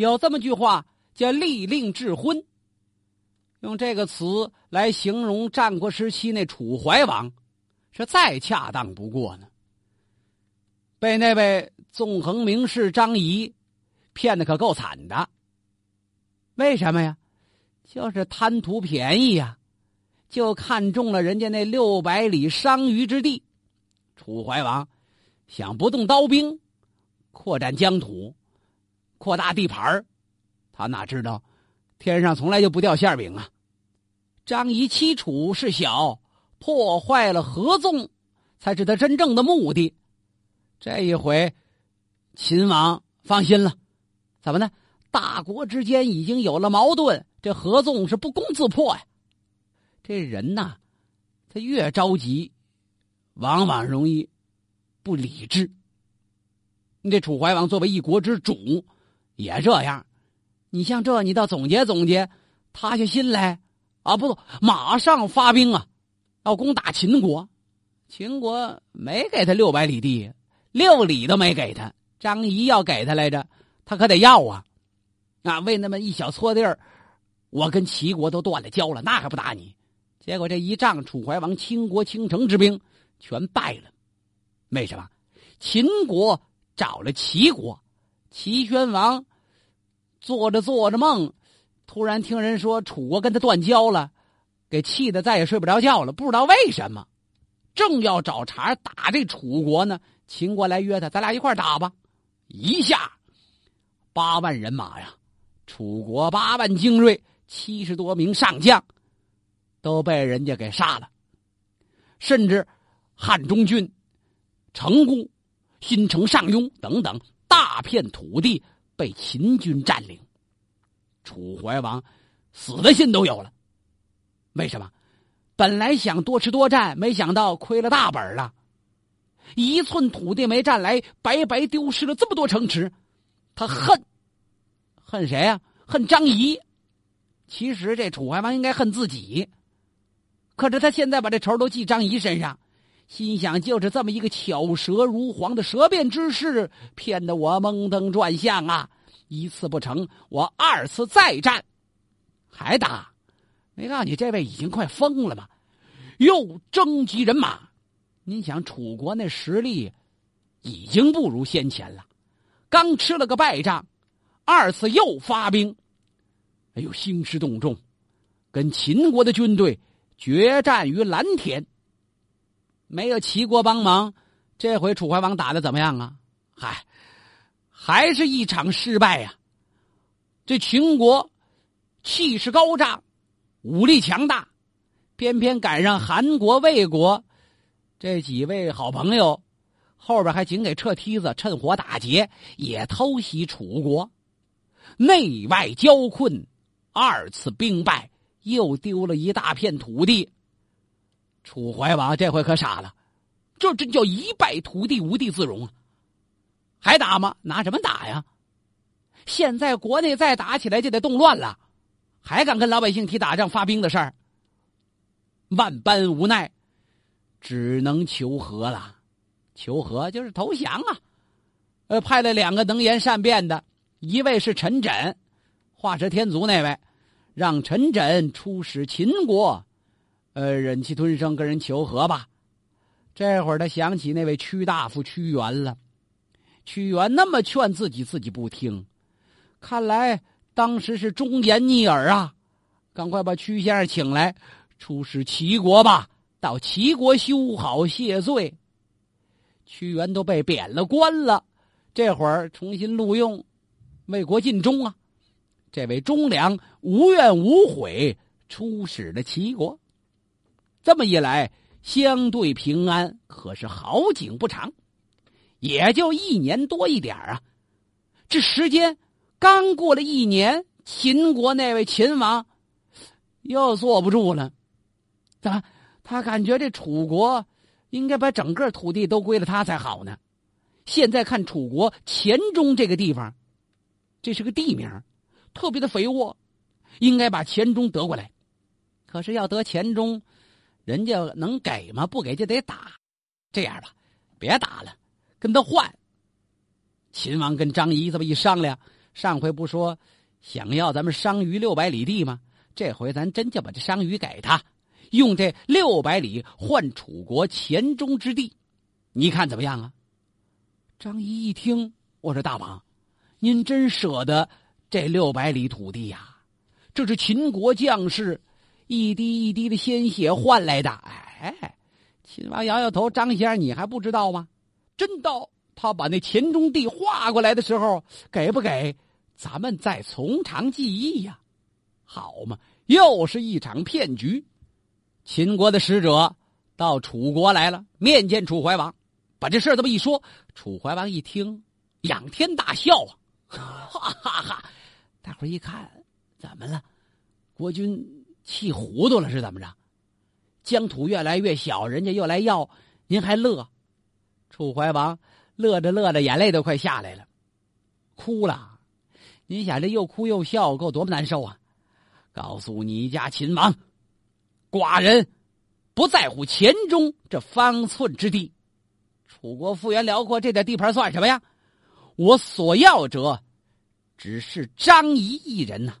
有这么句话叫“利令智昏”，用这个词来形容战国时期那楚怀王，是再恰当不过呢。被那位纵横名士张仪骗的可够惨的。为什么呀？就是贪图便宜呀，就看中了人家那六百里商於之地。楚怀王想不动刀兵，扩展疆土，扩大地盘他哪知道天上从来就不掉馅饼啊！张仪欺楚是小，破坏了合纵，才是他真正的目的。这一回，秦王放心了，怎么呢？大国之间已经有了矛盾，这合纵是不攻自破呀。这人呐，他越着急，往往容易不理智。你这楚怀王作为一国之主，也这样。你像这，你倒总结总结，塌下心来啊，不，马上发兵啊，要攻打秦国。秦国没给他六百里地。六里都没给他，张仪要给他来着，他可得要啊！啊，为那么一小撮地儿，我跟齐国都断了交了，那还不打你？结果这一仗，楚怀王倾国倾城之兵全败了。为什么？秦国找了齐国，齐宣王做着做着梦，突然听人说楚国跟他断交了，给气得再也睡不着觉了，不知道为什么，正要找茬打这楚国呢。秦国来约他，咱俩一块打吧！一下八万人马呀，楚国八万精锐，七十多名上将都被人家给杀了，甚至汉中郡、成固、新城上庸等等大片土地被秦军占领。楚怀王死的心都有了。为什么？本来想多吃多占，没想到亏了大本了。一寸土地没占来，白白丢失了这么多城池，他恨，恨谁呀？恨张仪。其实这楚怀王应该恨自己，可是他现在把这仇都记张仪身上，心想就是这么一个巧舌如簧的舌辩之士，骗得我蒙登转向啊！一次不成，我二次再战，还打？没告诉你，这位已经快疯了吗？又征集人马。您想，楚国那实力已经不如先前了，刚吃了个败仗，二次又发兵，哎呦，兴师动众，跟秦国的军队决战于蓝田。没有齐国帮忙，这回楚怀王打的怎么样啊？嗨，还是一场失败呀！这秦国气势高涨，武力强大，偏偏赶上韩国、魏国。这几位好朋友，后边还紧给撤梯子，趁火打劫，也偷袭楚国，内外交困，二次兵败，又丢了一大片土地。楚怀王这回可傻了，这真叫一败涂地，无地自容啊！还打吗？拿什么打呀？现在国内再打起来就得动乱了，还敢跟老百姓提打仗发兵的事儿？万般无奈。只能求和了，求和就是投降啊！呃，派了两个能言善辩的，一位是陈轸，画蛇添足那位，让陈轸出使秦国，呃，忍气吞声跟人求和吧。这会儿他想起那位屈大夫屈原了，屈原那么劝自己，自己不听，看来当时是忠言逆耳啊！赶快把屈先生请来，出使齐国吧。到齐国修好谢罪，屈原都被贬了官了，这会儿重新录用，为国尽忠啊！这位忠良无怨无悔出使了齐国，这么一来相对平安，可是好景不长，也就一年多一点啊！这时间刚过了一年，秦国那位秦王又坐不住了，咋？他感觉这楚国应该把整个土地都归了他才好呢。现在看楚国黔中这个地方，这是个地名，特别的肥沃，应该把黔中得过来。可是要得黔中，人家能给吗？不给就得打。这样吧，别打了，跟他换。秦王跟张仪这么一商量，上回不说想要咱们商於六百里地吗？这回咱真就把这商於给他，用这六百里换楚国黔中之地，你看怎么样啊？张仪一听，我说大王，您真舍得这六百里土地呀？这是秦国将士一滴一滴的鲜血换来的。哎，秦王摇摇头，张先生你还不知道吗？真到他把那黔中地划过来的时候，给不给？咱们再从长计议呀，好嘛！又是一场骗局。秦国的使者到楚国来了，面见楚怀王，把这事这么一说，楚怀王一听，仰天大笑啊，哈哈哈！大伙一看，怎么了？国君气糊涂了是怎么着？疆土越来越小，人家又来要，您还乐？楚怀王乐着乐着，眼泪都快下来了，哭了。你想这又哭又笑，够多么难受啊！告诉你家秦王，寡人不在乎黔中这方寸之地，楚国幅员辽阔，这点地盘算什么呀？我所要者，只是张仪一人呐。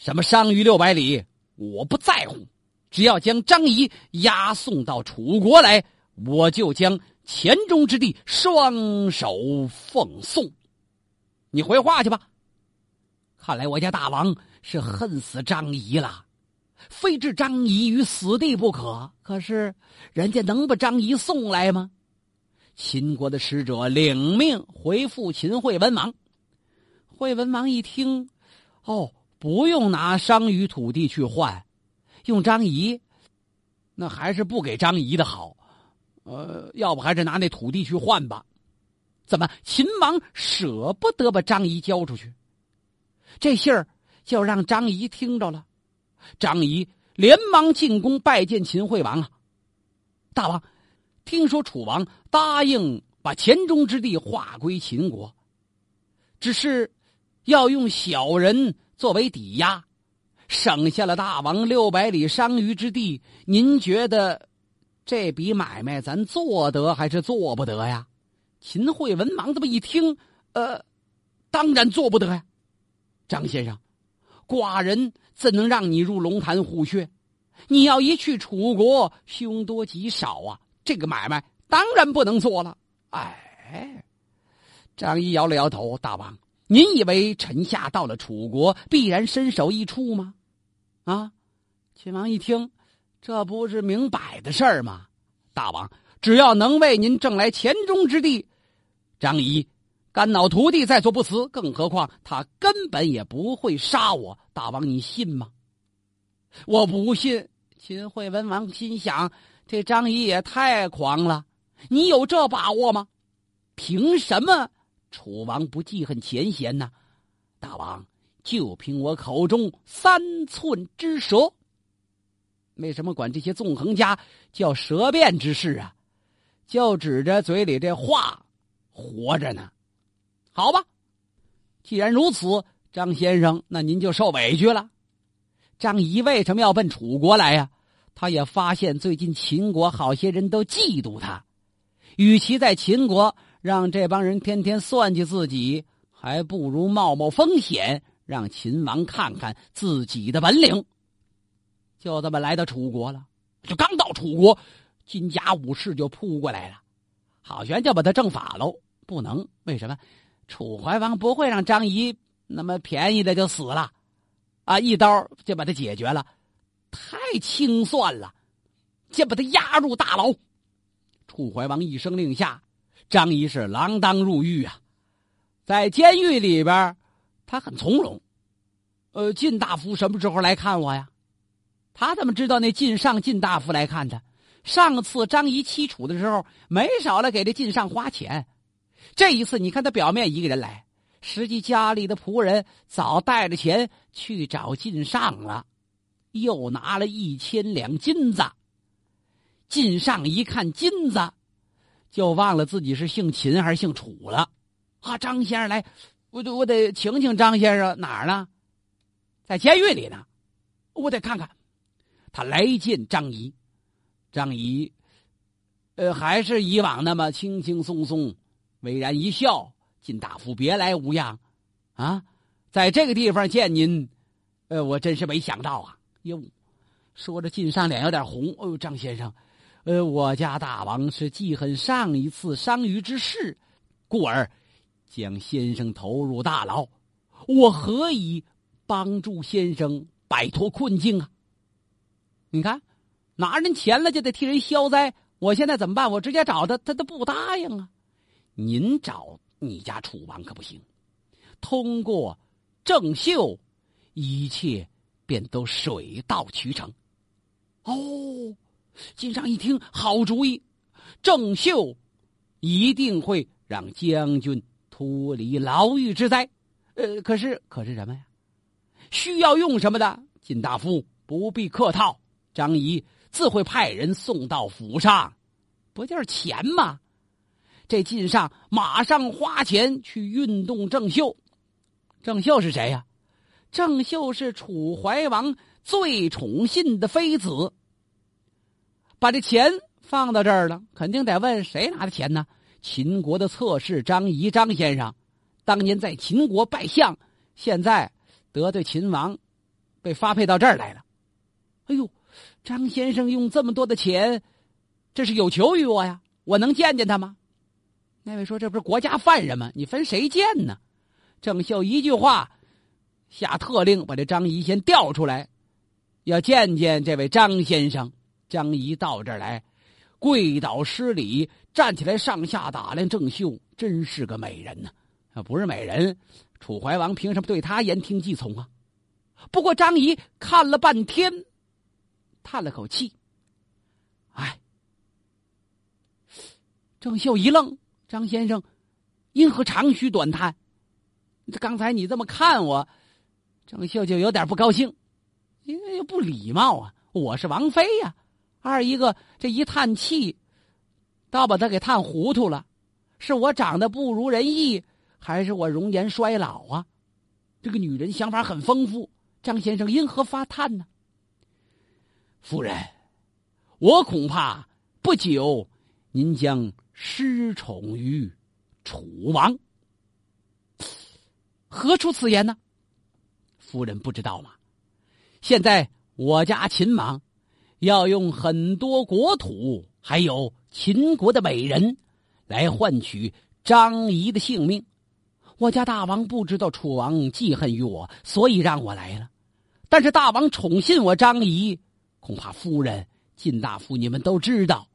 什么商于六百里，我不在乎，只要将张仪押送到楚国来，我就将。黔中之地，双手奉送。你回话去吧。看来我家大王是恨死张仪了，非置张仪于死地不可。可是人家能把张仪送来吗？秦国的使者领命回复秦惠文王。惠文王一听，哦，不用拿商于土地去换，用张仪，那还是不给张仪的好。呃，要不还是拿那土地去换吧？怎么秦王舍不得把张仪交出去？这信儿就让张仪听着了。张仪连忙进宫拜见秦惠王啊！大王，听说楚王答应把黔中之地划归秦国，只是要用小人作为抵押，省下了大王六百里商於之地。您觉得？这笔买卖咱做得还是做不得呀？秦惠文王这么一听，呃，当然做不得呀。张先生，寡人怎能让你入龙潭虎穴？你要一去楚国，凶多吉少啊！这个买卖当然不能做了。哎，张仪摇了摇头，大王，您以为臣下到了楚国必然身首异处吗？啊！秦王一听。这不是明摆的事儿吗？大王，只要能为您挣来黔中之地，张仪肝脑涂地在所不辞。更何况他根本也不会杀我。大王，你信吗？我不信。秦惠文王心想：这张仪也太狂了。你有这把握吗？凭什么楚王不记恨前嫌呢？大王，就凭我口中三寸之舌。为什么管这些纵横家叫舌辩之士啊？就指着嘴里这话活着呢。好吧，既然如此，张先生，那您就受委屈了。张仪为什么要奔楚国来呀？他也发现最近秦国好些人都嫉妒他，与其在秦国让这帮人天天算计自己，还不如冒冒风险，让秦王看看自己的本领。就这么来到楚国了，就刚到楚国，金甲武士就扑过来了，好悬就把他正法喽。不能，为什么？楚怀王不会让张仪那么便宜的就死了，啊，一刀就把他解决了，太清算了，先把他押入大牢。楚怀王一声令下，张仪是锒铛入狱啊，在监狱里边，他很从容。呃，晋大夫什么时候来看我呀？他怎么知道那晋上晋大夫来看他？上次张仪欺楚的时候，没少了给这晋上花钱。这一次，你看他表面一个人来，实际家里的仆人早带着钱去找晋上了，又拿了一千两金子。晋上一看金子，就忘了自己是姓秦还是姓楚了。啊，张先生来，我得我得请请张先生哪儿呢？在监狱里呢，我得看看。他来见张仪，张仪，呃，还是以往那么轻轻松松，巍然一笑：“晋大夫别来无恙。”啊，在这个地方见您，呃，我真是没想到啊！哟，说着，晋上脸有点红。哦呦，张先生，呃，我家大王是记恨上一次伤于之事，故而将先生投入大牢。我何以帮助先生摆脱困境啊？你看，拿人钱了就得替人消灾。我现在怎么办？我直接找他，他都不答应啊！您找你家楚王可不行。通过郑秀，一切便都水到渠成。哦，金上一听，好主意，郑秀一定会让将军脱离牢狱之灾。呃，可是，可是什么呀？需要用什么的？晋大夫不必客套，张仪自会派人送到府上。不就是钱吗？这晋上马上花钱去运动郑秀。郑秀是谁呀？郑秀是楚怀王最宠信的妃子。把这钱放到这儿了，肯定得问谁拿的钱呢？秦国的侧室张仪张先生，当年在秦国拜相，现在得罪秦王，被发配到这儿来了。哎呦，张先生用这么多的钱，这是有求于我呀！我能见见他吗？那位说：“这不是国家犯人吗？你分谁见呢？”郑秀一句话，下特令把这张仪先调出来，要见见这位张先生。张仪到这儿来，跪倒施礼，站起来上下打量郑秀，真是个美人呐。啊，不是美人，楚怀王凭什么对他言听计从啊？不过张仪看了半天，叹了口气，哎。郑秀一愣，张先生因何长吁短叹？刚才你这么看我，郑秀就有点不高兴，因为不礼貌啊！我是王妃呀。二一个这一叹气，倒把他给叹糊涂了。是我长得不如人意，还是我容颜衰老啊？这个女人想法很丰富。张先生因何发叹呢？夫人，我恐怕不久您将失宠于楚王。何出此言呢？夫人不知道吗？现在我家秦王要用很多国土，还有秦国的美人，来换取张仪的性命。我家大王不知道楚王记恨于我，所以让我来了。但是大王宠信我张仪，恐怕夫人、晋大夫你们都知道，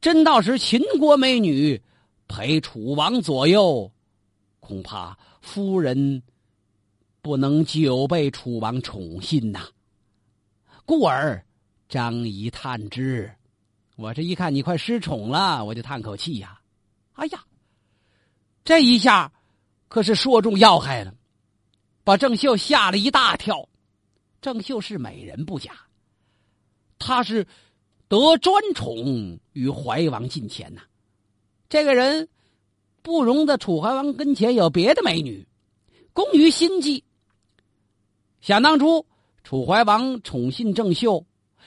真到时秦国美女陪楚王左右。恐怕夫人不能久被楚王宠信呐，故而张仪叹之。我这一看你快失宠了，我就叹口气呀。哎呀，这一下可是说中要害了，把郑秀吓了一大跳。郑秀是美人不假，她是得专宠于怀王近前呐。这个人。不容在楚怀王跟前有别的美女，攻于心计。想当初，楚怀王宠信郑秀，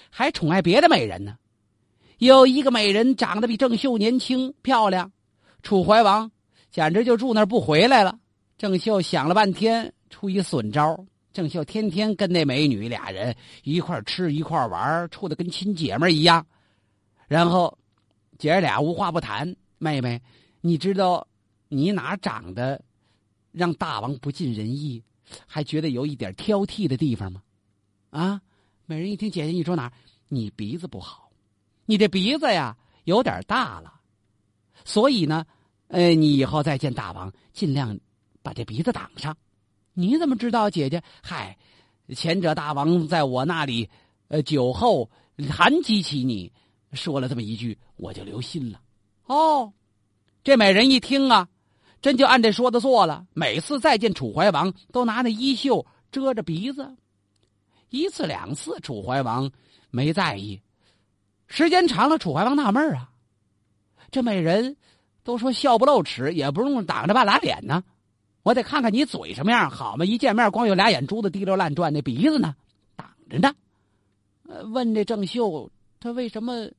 还宠爱别的美人呢。有一个美人长得比郑秀年轻漂亮，楚怀王简直就住那儿不回来了。郑秀想了半天，出一损招。郑秀天天跟那美女俩人一块吃一块玩，处的跟亲姐妹一样。然后，姐儿俩无话不谈。妹妹，你知道？你哪长得让大王不尽人意，还觉得有一点挑剔的地方吗？啊！美人一听，姐姐你说哪儿？你鼻子不好，你这鼻子呀有点大了，所以呢，呃，你以后再见大王，尽量把这鼻子挡上。你怎么知道，姐姐？嗨，前者大王在我那里，呃，酒后谈及起你，说了这么一句，我就留心了。哦，这美人一听啊。真就按这说的做了。每次再见楚怀王，都拿那衣袖遮着鼻子。一次两次，楚怀王没在意。时间长了，楚怀王纳闷啊，这美人都说笑不露齿，也不用挡着半拉脸呢。我得看看你嘴什么样，好嘛？一见面光有俩眼珠子滴溜乱转，那鼻子呢，挡着呢。问这郑秀，他为什么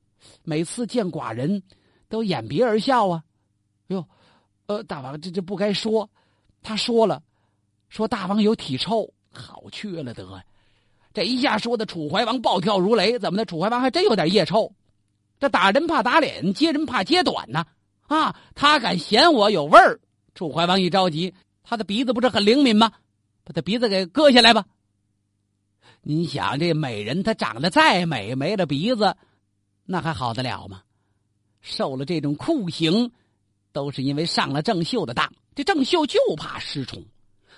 每次见寡人都掩鼻而笑啊？哟。呃，大王，这这不该说，他说了，说大王有体臭，好去了得。这一下说的楚怀王暴跳如雷，怎么的？楚怀王还真有点腋臭。这打人怕打脸，揭人怕揭短呢。啊，他敢嫌我有味儿？楚怀王一着急，他的鼻子不是很灵敏吗？把他鼻子给割下来吧。你想，这美人她长得再美，没了鼻子，那还好得了吗？受了这种酷刑，都是因为上了郑秀的当。这郑秀就怕失宠。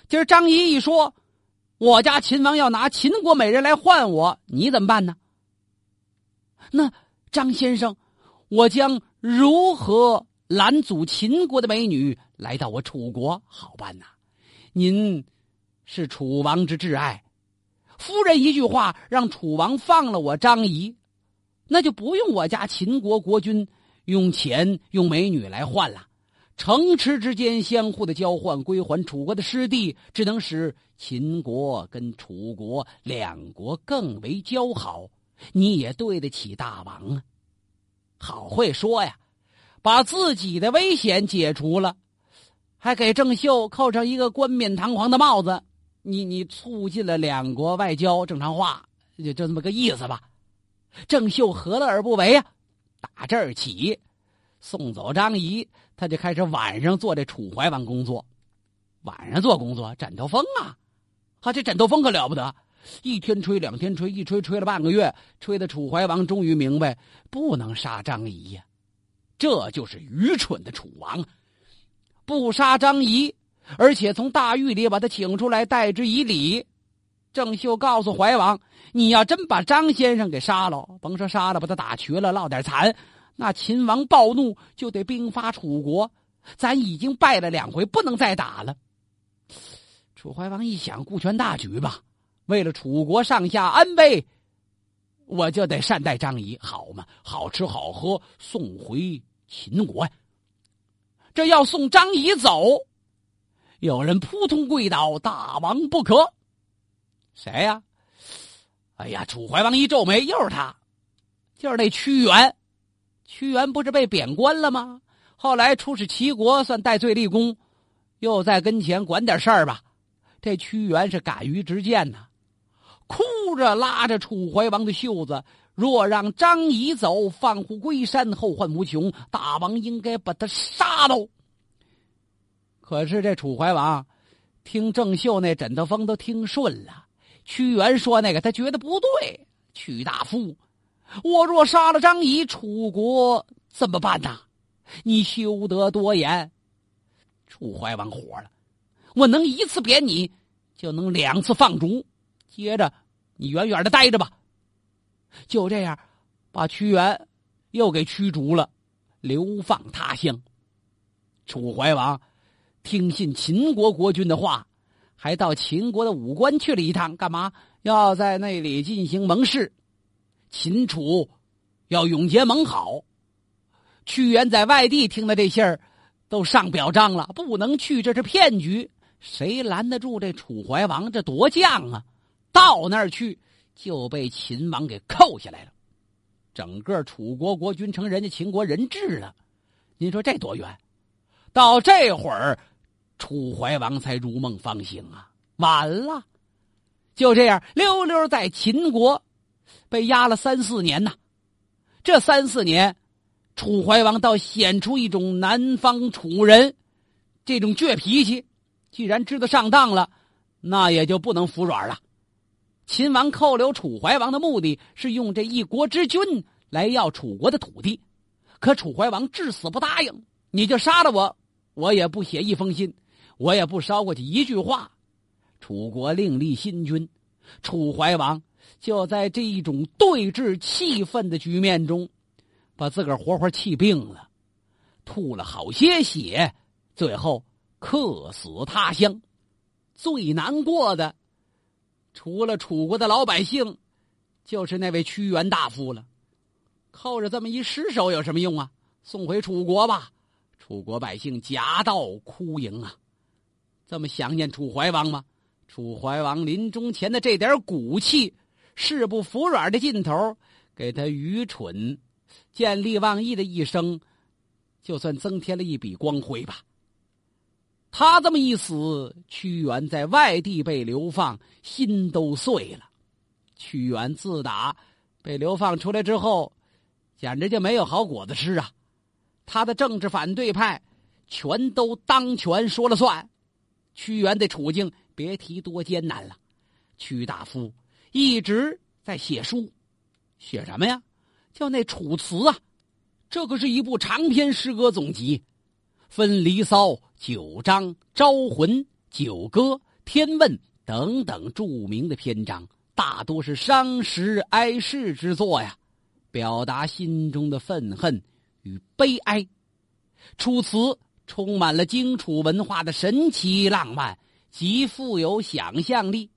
今儿张仪一说，我家秦王要拿秦国美人来换我，你怎么办呢？那张先生，我将如何拦阻秦国的美女来到我楚国？好办呐！您是楚王之挚爱，夫人一句话让楚王放了我张仪，那就不用我家秦国国君用钱用美女来换了。城池之间相互的交换，归还楚国的失地，只能使秦国跟楚国两国更为交好。你也对得起大王啊！好会说呀，把自己的危险解除了，还给郑秀扣上一个冠冕堂皇的帽子。你你促进了两国外交正常化，就就这么个意思吧。郑秀何乐而不为呀？打这儿起。送走张仪，他就开始晚上做这楚怀王工作。晚上做工作，枕头风啊！啊，这枕头风可了不得，一天吹，两天吹，一吹吹了半个月，吹的楚怀王终于明白，不能杀张仪呀。这就是愚蠢的楚王，不杀张仪，而且从大狱里把他请出来，待之以礼。郑秀告诉怀王：“你要真把张先生给杀了，甭说杀了，把他打瘸了，落点残。”那秦王暴怒，就得兵发楚国。咱已经败了两回，不能再打了。楚怀王一想，顾全大局吧，为了楚国上下安危，我就得善待张仪，好嘛，好吃好喝，送回秦国。这要送张仪走，有人扑通跪倒：“大王不可！”谁呀？哎呀，楚怀王一皱眉，又是他，就是那屈原。屈原不是被贬官了吗？后来出使齐国，算戴罪立功，又在跟前管点事儿吧。这屈原是敢于直谏呐，哭着拉着楚怀王的袖子：“若让张仪走，放虎归山，后患无穷。大王应该把他杀喽。”可是这楚怀王听郑袖那枕头风都听顺了，屈原说那个他觉得不对，屈大夫。我若杀了张仪，楚国怎么办呐？你休得多言。楚怀王火了，我能一次贬你，就能两次放逐。接着，你远远的待着吧。就这样，把屈原又给驱逐了，流放他乡。楚怀王听信秦国国君的话，还到秦国的武关去了一趟，干嘛？要在那里进行盟誓。秦楚要永结盟好，屈原在外地听的这信儿，都上表彰了，不能去，这是骗局。谁拦得住这楚怀王？这夺将啊！到那儿去就被秦王给扣下来了。整个楚国国君成人家秦国人质了。您说这多冤？到这会儿，楚怀王才如梦方醒啊！晚了，就这样溜溜在秦国。被压了三四年呐，这三四年，楚怀王倒显出一种南方楚人这种倔脾气。既然知道上当了，那也就不能服软了。秦王扣留楚怀王的目的是用这一国之君来要楚国的土地，可楚怀王至死不答应。你就杀了我，我也不写一封信，我也不捎过去一句话。楚国另立新君，楚怀王。就在这一种对峙气愤的局面中，把自个儿活活气病了，吐了好些血，最后客死他乡。最难过的，除了楚国的老百姓，就是那位屈原大夫了。靠着这么一尸首有什么用啊？送回楚国吧。楚国百姓夹道哭迎啊，这么想念楚怀王吗？楚怀王临终前的这点骨气。誓不服软的劲头，给他愚蠢、见利忘义的一生，就算增添了一笔光辉吧。他这么一死，屈原在外地被流放，心都碎了。屈原自打被流放出来之后，简直就没有好果子吃啊！他的政治反对派全都当权说了算，屈原的处境别提多艰难了。屈大夫一直在写书，写什么呀？叫那《楚辞》啊，这可是一部长篇诗歌总集，分《离骚》《九章》《招魂》《九歌》《天问》等等著名的篇章，大多是伤时哀世之作呀，表达心中的愤恨与悲哀。《楚辞》充满了荆楚文化的神奇浪漫，极富有想象力，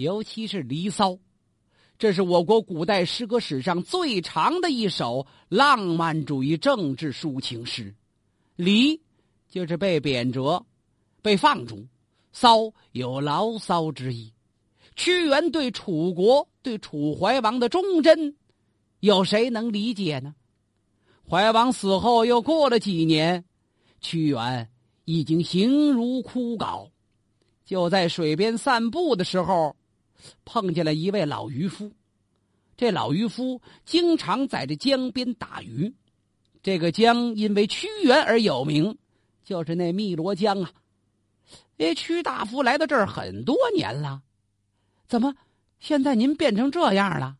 尤其是《离骚》。这是我国古代诗歌史上最长的一首浪漫主义政治抒情诗，离就是被贬谪、被放逐，骚有牢骚之意。屈原对楚国、对楚怀王的忠贞，有谁能理解呢？怀王死后又过了几年，屈原已经形如枯槁，就在水边散步的时候。碰见了一位老渔夫，这老渔夫经常在这江边打鱼。这个江因为屈原而有名，就是那汨罗江啊。哎，屈大夫来到这儿很多年了，怎么现在您变成这样了？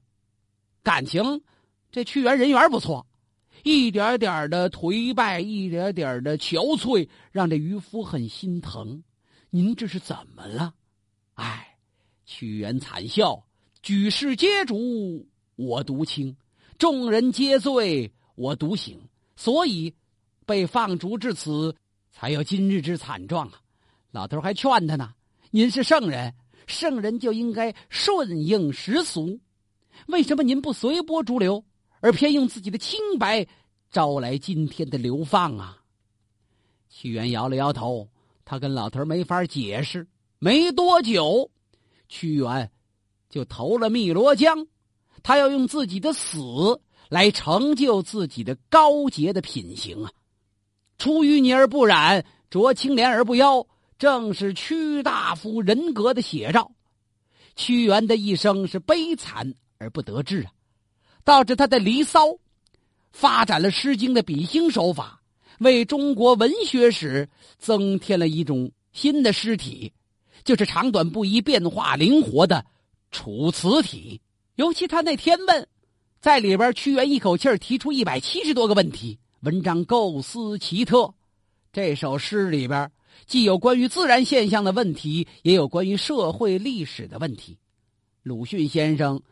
感情这屈原人缘不错，一点点的颓败，一点点的憔悴，让这渔夫很心疼。您这是怎么了？哎。屈原惨笑：“举世皆浊，我独清；众人皆醉，我独醒。所以被放逐至此，才有今日之惨状啊！”老头还劝他呢：“您是圣人，圣人就应该顺应时俗。为什么您不随波逐流，而偏用自己的清白招来今天的流放啊？”屈原摇了摇头，他跟老头没法解释。没多久。屈原就投了汨罗江，他要用自己的死来成就自己的高洁的品行啊！出淤泥而不染，濯清涟而不妖，正是屈大夫人格的写照。屈原的一生是悲惨而不得志啊，导致他的《离骚》发展了《诗经》的比兴手法，为中国文学史增添了一种新的诗体。就是长短不一、变化灵活的楚辞体，尤其他那《天问》，在里边，屈原一口气提出一百七十多个问题，文章构思奇特。这首诗里边既有关于自然现象的问题，也有关于社会历史的问题。鲁迅先生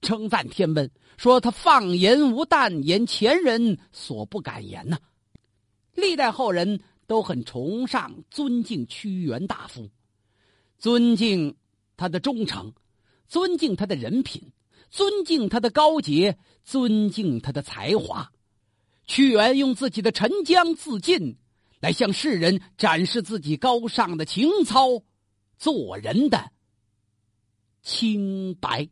称赞《天问》，说他放言无惮，言前人所不敢言呐。历代后人都很崇尚、尊敬屈原大夫。尊敬他的忠诚，尊敬他的人品，尊敬他的高洁，尊敬他的才华。屈原用自己的沉江自尽，来向世人展示自己高尚的情操，做人的清白。